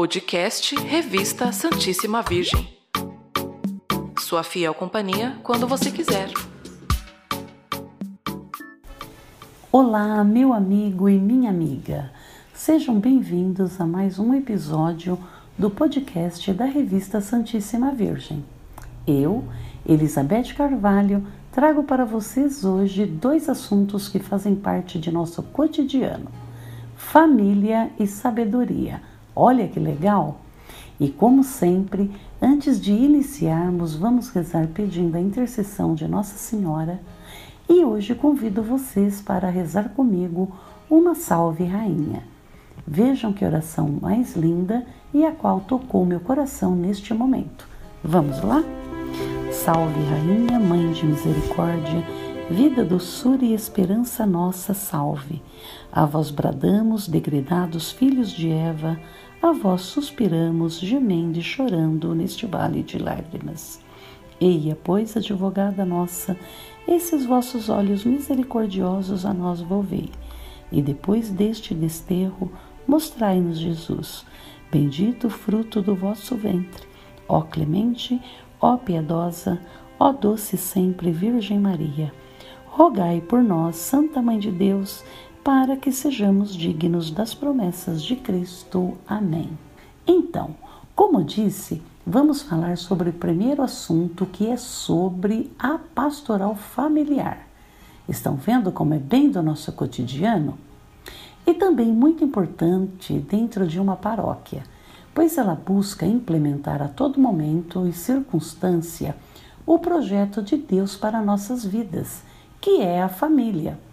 Podcast Revista Santíssima Virgem. Sua fiel companhia quando você quiser. Olá, meu amigo e minha amiga. Sejam bem-vindos a mais um episódio do podcast da Revista Santíssima Virgem. Eu, Elizabeth Carvalho, trago para vocês hoje dois assuntos que fazem parte de nosso cotidiano: família e sabedoria. Olha que legal! E como sempre, antes de iniciarmos, vamos rezar pedindo a intercessão de Nossa Senhora. E hoje convido vocês para rezar comigo uma Salve Rainha. Vejam que oração mais linda e a qual tocou meu coração neste momento. Vamos lá? Salve, Rainha, Mãe de Misericórdia, vida, doçura e esperança nossa, salve. A vós bradamos, degredados filhos de Eva, a vós suspiramos, gemendo e chorando neste vale de lágrimas. Eia, pois, advogada nossa, esses vossos olhos misericordiosos a nós volvei, e depois deste desterro, mostrai-nos Jesus, bendito fruto do vosso ventre. Ó clemente, Ó piedosa, ó doce sempre Virgem Maria, rogai por nós, Santa Mãe de Deus, para que sejamos dignos das promessas de Cristo. Amém. Então, como disse, vamos falar sobre o primeiro assunto que é sobre a pastoral familiar. Estão vendo como é bem do nosso cotidiano? E também muito importante dentro de uma paróquia pois ela busca implementar a todo momento e circunstância o projeto de Deus para nossas vidas, que é a família.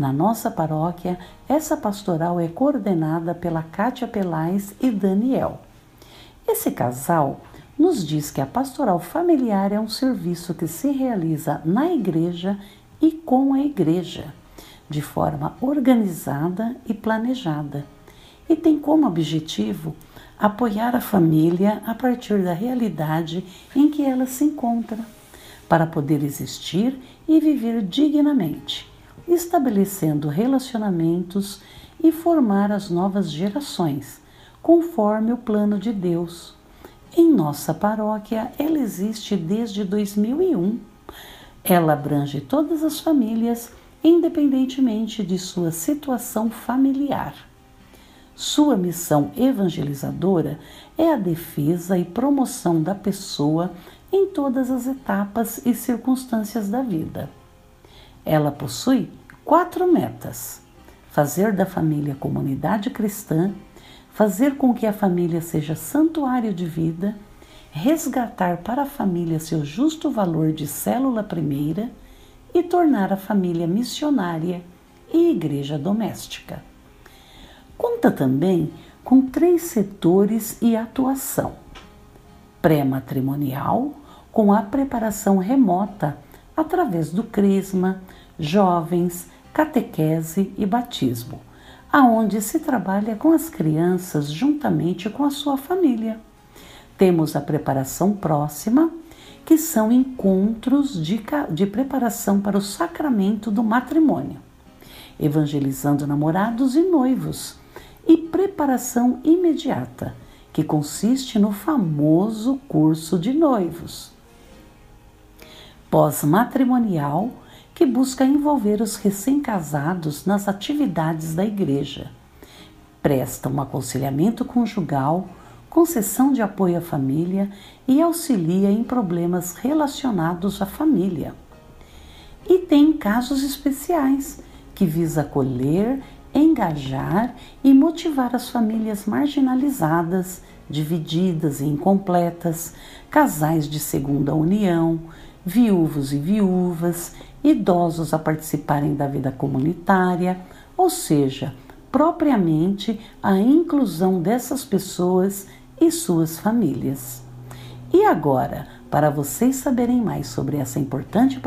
Na nossa paróquia, essa pastoral é coordenada pela Cátia Pelais e Daniel. Esse casal nos diz que a pastoral familiar é um serviço que se realiza na igreja e com a igreja, de forma organizada e planejada, e tem como objetivo apoiar a família a partir da realidade em que ela se encontra, para poder existir e viver dignamente, estabelecendo relacionamentos e formar as novas gerações, conforme o plano de Deus. Em nossa paróquia, ela existe desde 2001. Ela abrange todas as famílias, independentemente de sua situação familiar. Sua missão evangelizadora é a defesa e promoção da pessoa em todas as etapas e circunstâncias da vida. Ela possui quatro metas: fazer da família comunidade cristã, fazer com que a família seja santuário de vida, resgatar para a família seu justo valor de célula primeira e tornar a família missionária e igreja doméstica. Conta também com três setores e atuação: pré-matrimonial, com a preparação remota através do crisma, jovens, catequese e batismo, aonde se trabalha com as crianças juntamente com a sua família. Temos a preparação próxima, que são encontros de, de preparação para o sacramento do matrimônio, evangelizando namorados e noivos e preparação imediata, que consiste no famoso curso de noivos. Pós-matrimonial, que busca envolver os recém-casados nas atividades da igreja. Presta um aconselhamento conjugal, concessão de apoio à família e auxilia em problemas relacionados à família. E tem casos especiais que visa acolher engajar e motivar as famílias marginalizadas, divididas e incompletas, casais de segunda união, viúvos e viúvas, idosos a participarem da vida comunitária, ou seja, propriamente a inclusão dessas pessoas e suas famílias. E agora, para vocês saberem mais sobre essa importante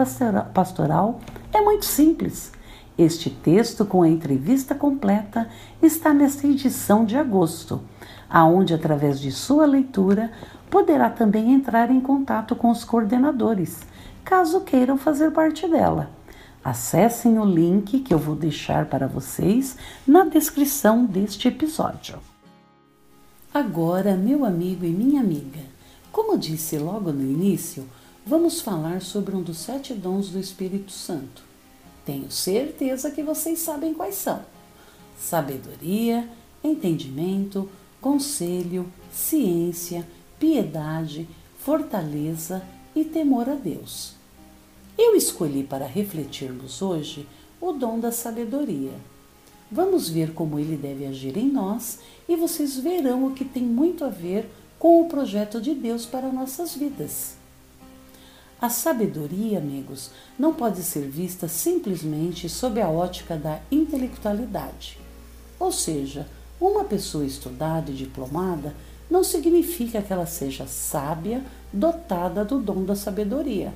pastoral, é muito simples este texto, com a entrevista completa, está nesta edição de agosto, aonde, através de sua leitura, poderá também entrar em contato com os coordenadores, caso queiram fazer parte dela. Acessem o link que eu vou deixar para vocês na descrição deste episódio. Agora, meu amigo e minha amiga, como disse logo no início, vamos falar sobre um dos sete dons do Espírito Santo. Tenho certeza que vocês sabem quais são: sabedoria, entendimento, conselho, ciência, piedade, fortaleza e temor a Deus. Eu escolhi para refletirmos hoje o dom da sabedoria. Vamos ver como ele deve agir em nós e vocês verão o que tem muito a ver com o projeto de Deus para nossas vidas. A sabedoria, amigos, não pode ser vista simplesmente sob a ótica da intelectualidade. Ou seja, uma pessoa estudada e diplomada não significa que ela seja sábia, dotada do dom da sabedoria.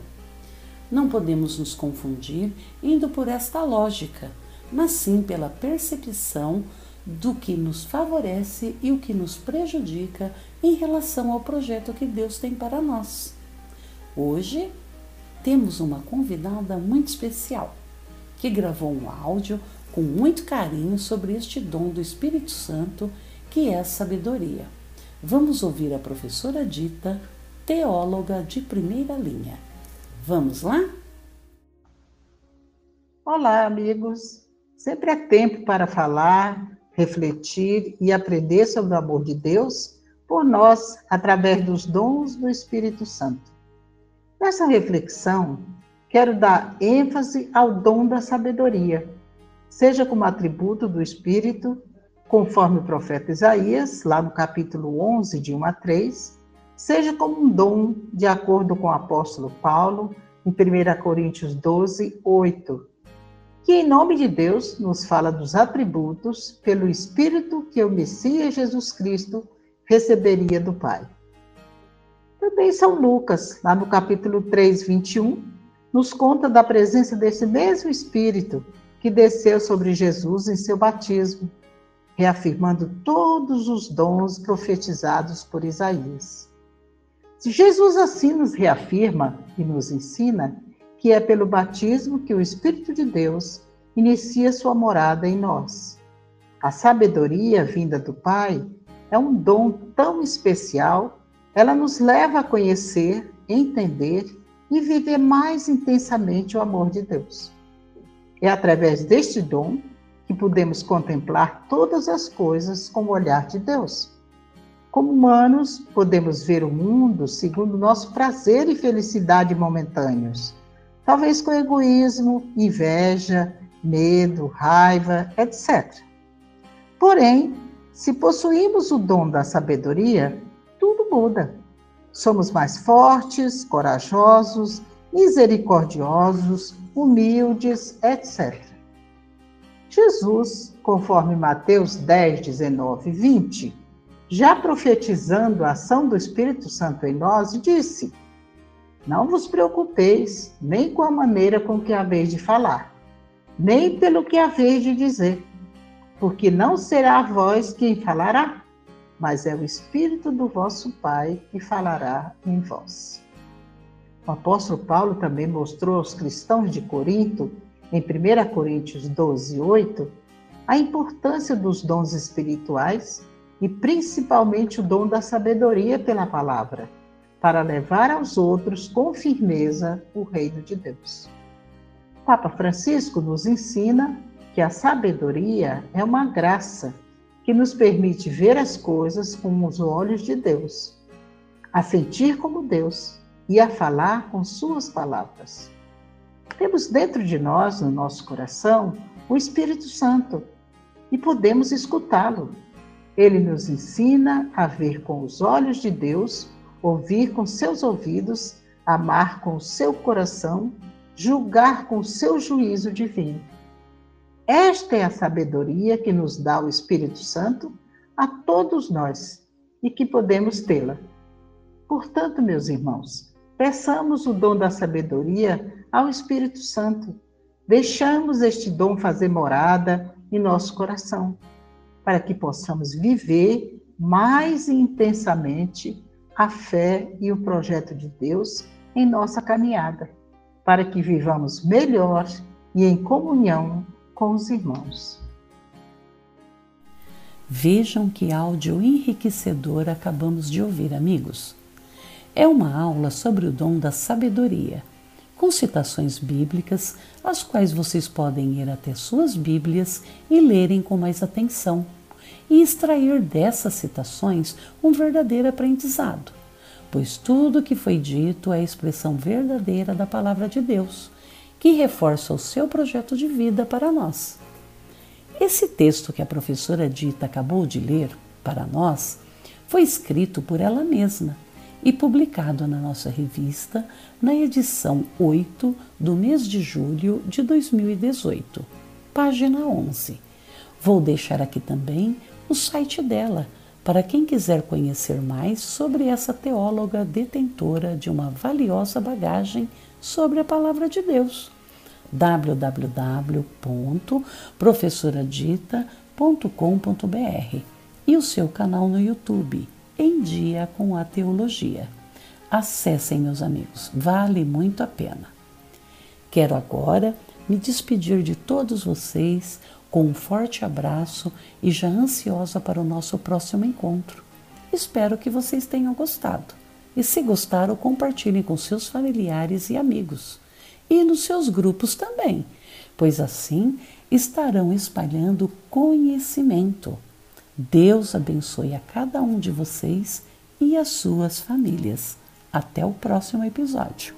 Não podemos nos confundir indo por esta lógica, mas sim pela percepção do que nos favorece e o que nos prejudica em relação ao projeto que Deus tem para nós. Hoje temos uma convidada muito especial que gravou um áudio com muito carinho sobre este dom do Espírito Santo que é a sabedoria. Vamos ouvir a professora Dita, teóloga de primeira linha. Vamos lá? Olá, amigos. Sempre é tempo para falar, refletir e aprender sobre o amor de Deus por nós através dos dons do Espírito Santo. Nessa reflexão, quero dar ênfase ao dom da sabedoria, seja como atributo do Espírito, conforme o profeta Isaías, lá no capítulo 11, de 1 a 3, seja como um dom, de acordo com o apóstolo Paulo, em 1 Coríntios 12, 8, que em nome de Deus nos fala dos atributos pelo Espírito que o Messias Jesus Cristo receberia do Pai. Também São Lucas, lá no capítulo 3, 21, nos conta da presença desse mesmo Espírito que desceu sobre Jesus em seu batismo, reafirmando todos os dons profetizados por Isaías. Se Jesus assim nos reafirma e nos ensina que é pelo batismo que o Espírito de Deus inicia sua morada em nós. A sabedoria vinda do Pai é um dom tão especial, ela nos leva a conhecer, entender e viver mais intensamente o amor de Deus. É através deste dom que podemos contemplar todas as coisas com o olhar de Deus. Como humanos, podemos ver o mundo segundo nosso prazer e felicidade momentâneos, talvez com egoísmo, inveja, medo, raiva, etc. Porém, se possuímos o dom da sabedoria, tudo muda. Somos mais fortes, corajosos, misericordiosos, humildes, etc. Jesus, conforme Mateus 10, 19 e 20, já profetizando a ação do Espírito Santo em nós, disse: Não vos preocupeis nem com a maneira com que haveis de falar, nem pelo que haveis de dizer, porque não será a voz quem falará, mas é o Espírito do vosso Pai que falará em vós. O apóstolo Paulo também mostrou aos cristãos de Corinto, em 1 Coríntios 12, 8, a importância dos dons espirituais e principalmente o dom da sabedoria pela palavra, para levar aos outros com firmeza o reino de Deus. Papa Francisco nos ensina que a sabedoria é uma graça que nos permite ver as coisas com os olhos de Deus, a sentir como Deus e a falar com suas palavras. Temos dentro de nós, no nosso coração, o Espírito Santo e podemos escutá-lo ele nos ensina a ver com os olhos de Deus, ouvir com seus ouvidos, amar com o seu coração, julgar com o seu juízo divino. Esta é a sabedoria que nos dá o Espírito Santo a todos nós e que podemos tê-la. Portanto, meus irmãos, peçamos o dom da sabedoria ao Espírito Santo. Deixamos este dom fazer morada em nosso coração para que possamos viver mais intensamente a fé e o projeto de Deus em nossa caminhada, para que vivamos melhor e em comunhão com os irmãos. Vejam que áudio enriquecedor acabamos de ouvir, amigos. É uma aula sobre o dom da sabedoria, com citações bíblicas, as quais vocês podem ir até suas Bíblias e lerem com mais atenção, e extrair dessas citações um verdadeiro aprendizado, pois tudo o que foi dito é a expressão verdadeira da palavra de Deus, que reforça o seu projeto de vida para nós. Esse texto que a professora Dita acabou de ler para nós foi escrito por ela mesma e publicado na nossa revista na edição 8 do mês de julho de 2018, página 11. Vou deixar aqui também o site dela para quem quiser conhecer mais sobre essa teóloga detentora de uma valiosa bagagem sobre a palavra de Deus. www.professoradita.com.br e o seu canal no YouTube em dia com a teologia. Acessem, meus amigos, vale muito a pena. Quero agora me despedir de todos vocês com um forte abraço e já ansiosa para o nosso próximo encontro. Espero que vocês tenham gostado. E se gostaram, compartilhem com seus familiares e amigos. E nos seus grupos também, pois assim estarão espalhando conhecimento. Deus abençoe a cada um de vocês e as suas famílias. Até o próximo episódio.